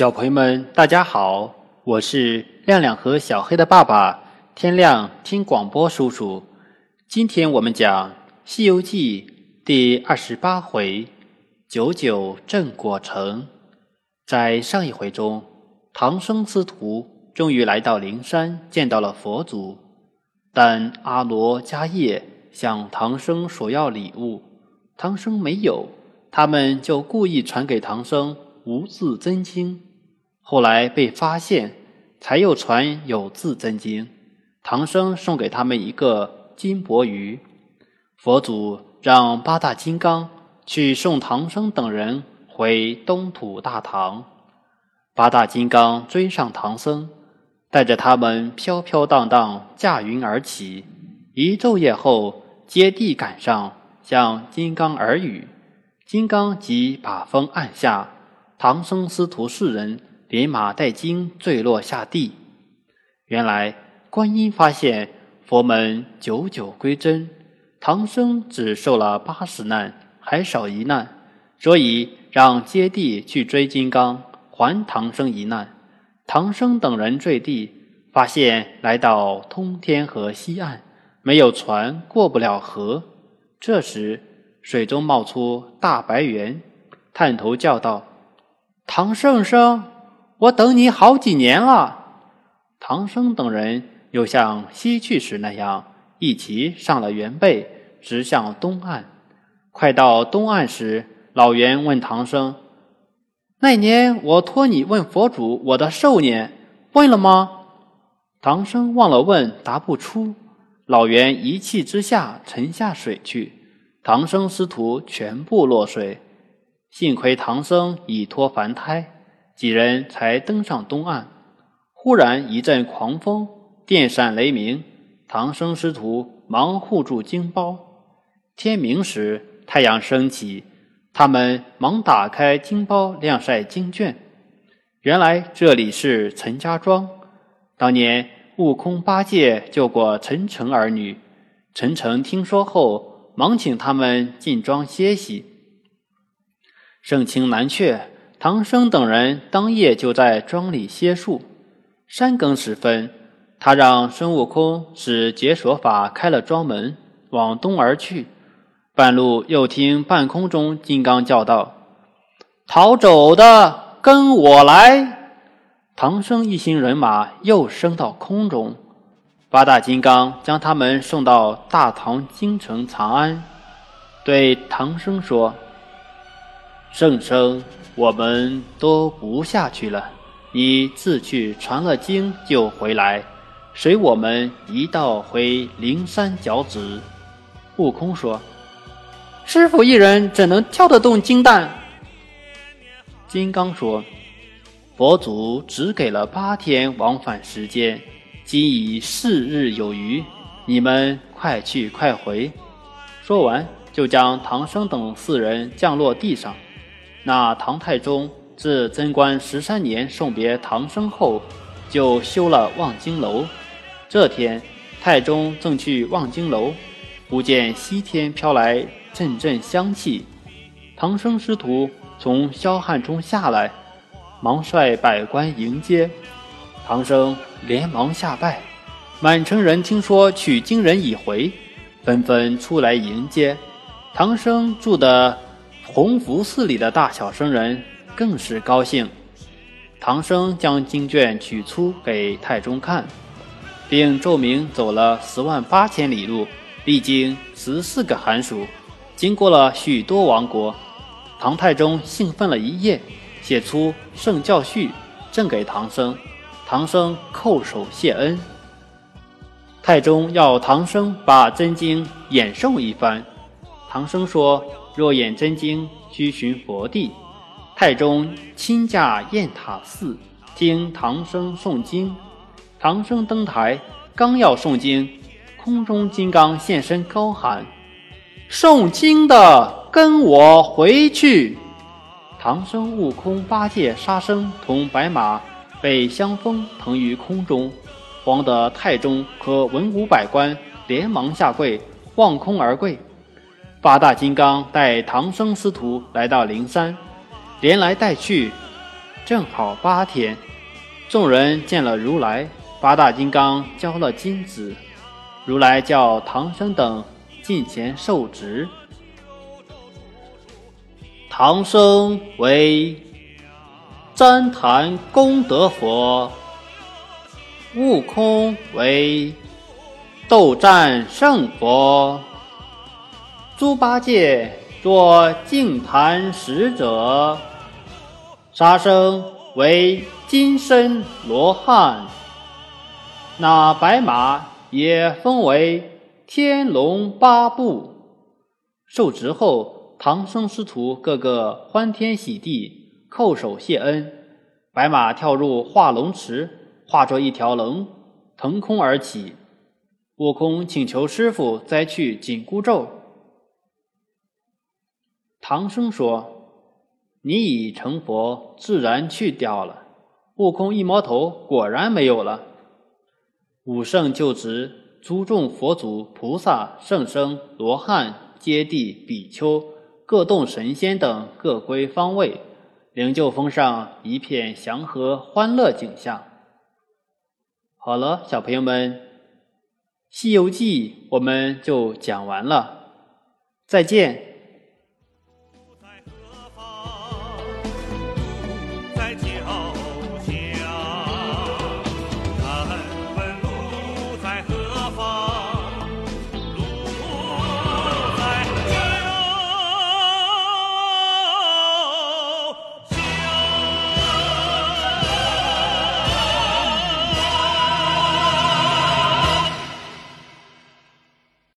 小朋友们，大家好，我是亮亮和小黑的爸爸天亮听广播叔叔。今天我们讲《西游记》第二十八回“九九镇果城”。在上一回中，唐僧师徒终于来到灵山，见到了佛祖，但阿罗迦叶向唐僧索要礼物，唐僧没有，他们就故意传给唐僧。无字真经，后来被发现，才又传有字真经。唐僧送给他们一个金钵盂，佛祖让八大金刚去送唐僧等人回东土大唐。八大金刚追上唐僧，带着他们飘飘荡荡驾云而起，一昼夜后接地赶上，向金刚耳语，金刚即把风按下。唐僧师徒四人连马带金坠落下地。原来观音发现佛门九九归真，唐僧只受了八十难，还少一难，所以让接地去追金刚，还唐僧一难。唐僧等人坠地，发现来到通天河西岸，没有船过不了河。这时水中冒出大白猿，探头叫道。唐圣僧，我等你好几年了。唐僧等人又像西去时那样，一齐上了猿背，直向东岸。快到东岸时，老猿问唐僧：“那年我托你问佛祖我的寿年，问了吗？”唐僧忘了问，答不出。老猿一气之下沉下水去，唐僧师徒全部落水。幸亏唐僧已脱凡胎，几人才登上东岸。忽然一阵狂风，电闪雷鸣，唐僧师徒忙护住经包。天明时，太阳升起，他们忙打开经包晾晒经卷。原来这里是陈家庄，当年悟空八戒救过陈诚儿女，陈诚听说后，忙请他们进庄歇息。盛情难却，唐僧等人当夜就在庄里歇宿。三更时分，他让孙悟空使解锁法开了庄门，往东而去。半路又听半空中金刚叫道：“逃走的，跟我来！”唐僧一行人马又升到空中。八大金刚将他们送到大唐京城长安，对唐僧说。圣僧，我们都不下去了，你自去传了经就回来，随我们一道回灵山脚趾。悟空说：“师傅一人怎能挑得动金蛋？”金刚说：“佛祖只给了八天往返时间，今已四日有余，你们快去快回。”说完，就将唐僧等四人降落地上。那唐太宗自贞观十三年送别唐僧后，就修了望京楼。这天，太宗正去望京楼，忽见西天飘来阵阵香气。唐僧师徒从霄汉中下来，忙率百官迎接。唐僧连忙下拜。满城人听说取经人已回，纷纷出来迎接。唐僧住的。弘福寺里的大小僧人更是高兴。唐僧将经卷取出给太宗看，并奏明走了十万八千里路，历经十四个寒暑，经过了许多王国。唐太宗兴奋了一夜，写出圣教序赠给唐僧。唐僧叩首谢恩。太宗要唐僧把真经演诵一番。唐僧说。若演真经，须寻佛地。太宗亲驾雁塔寺，听唐僧诵经。唐僧登台，刚要诵经，空中金刚现身，高喊：“诵经的，跟我回去！”唐僧、悟空、八戒、沙僧同白马被香风腾于空中，慌得太宗和文武百官连忙下跪，望空而跪。八大金刚带唐僧师徒来到灵山，连来带去，正好八天。众人见了如来，八大金刚交了金子，如来叫唐僧等进前受职。唐僧为旃檀功德佛，悟空为斗战胜佛，猪八戒做净坛使者，沙僧为金身罗汉，那白马也封为天龙八部。受职后。唐僧师徒个个欢天喜地，叩首谢恩。白马跳入化龙池，化作一条龙，腾空而起。悟空请求师傅摘去紧箍咒。唐僧说：“你已成佛，自然去掉了。”悟空一摸头，果然没有了。武圣就职，诸众佛祖、菩萨、圣僧、罗汉、揭谛、比丘。各洞神仙等各归方位，灵鹫峰上一片祥和欢乐景象。好了，小朋友们，《西游记》我们就讲完了，再见。